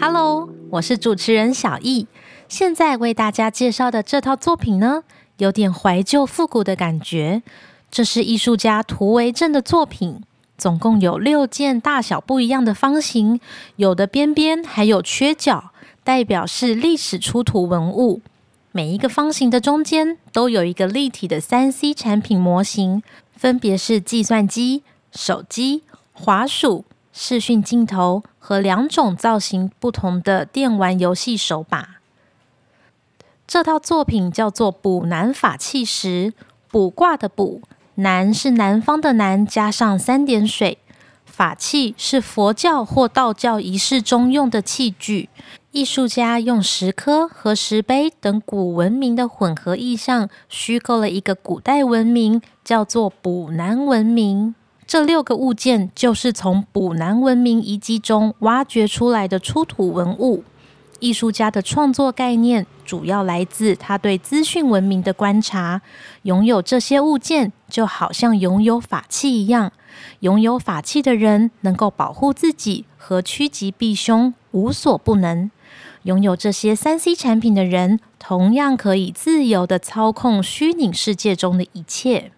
Hello，我是主持人小易。现在为大家介绍的这套作品呢，有点怀旧复古的感觉。这是艺术家涂维正的作品，总共有六件大小不一样的方形，有的边边还有缺角，代表是历史出土文物。每一个方形的中间都有一个立体的三 C 产品模型，分别是计算机、手机、滑鼠、视讯镜头和两种造型不同的电玩游戏手把。这套作品叫做卜南法器石，卜卦的卜，南是南方的南，加上三点水。法器是佛教或道教仪式中用的器具。艺术家用石刻和石碑等古文明的混合意象，虚构了一个古代文明，叫做卜南文明。这六个物件就是从卜南文明遗迹中挖掘出来的出土文物。艺术家的创作概念主要来自他对资讯文明的观察。拥有这些物件，就好像拥有法器一样。拥有法器的人，能够保护自己和趋吉避凶，无所不能。拥有这些三 C 产品的人，同样可以自由的操控虚拟世界中的一切。